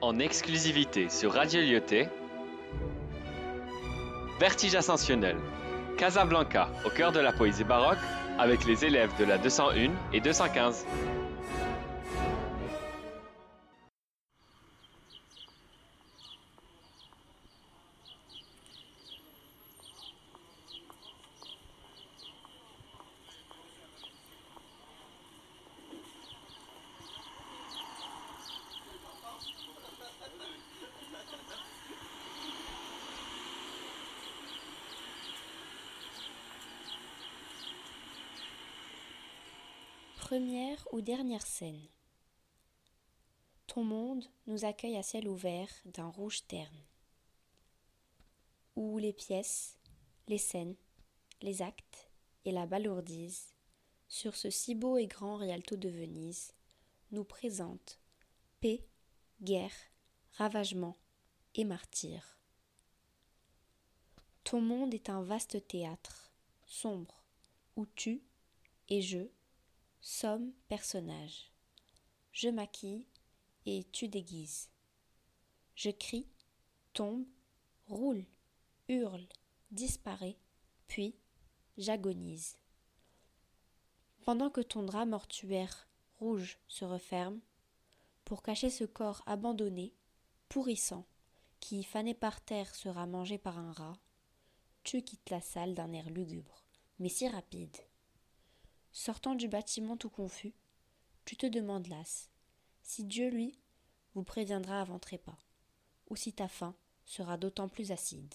en exclusivité sur Radio Lyoté. Vertige ascensionnel. Casablanca, au cœur de la poésie baroque, avec les élèves de la 201 et 215. Première ou dernière scène. Ton monde nous accueille à ciel ouvert d'un rouge terne, où les pièces, les scènes, les actes et la balourdise, sur ce si beau et grand Rialto de Venise, nous présentent paix, guerre, ravagement et martyr. Ton monde est un vaste théâtre, sombre, où tu et je Somme personnage. Je maquille et tu déguises. Je crie, tombe, roule, hurle, disparaît, puis j'agonise. Pendant que ton drap mortuaire rouge se referme, pour cacher ce corps abandonné, pourrissant, qui, fané par terre, sera mangé par un rat, tu quittes la salle d'un air lugubre, mais si rapide. Sortant du bâtiment tout confus, tu te demandes las si Dieu, lui, vous préviendra avant trépas, ou si ta faim sera d'autant plus acide.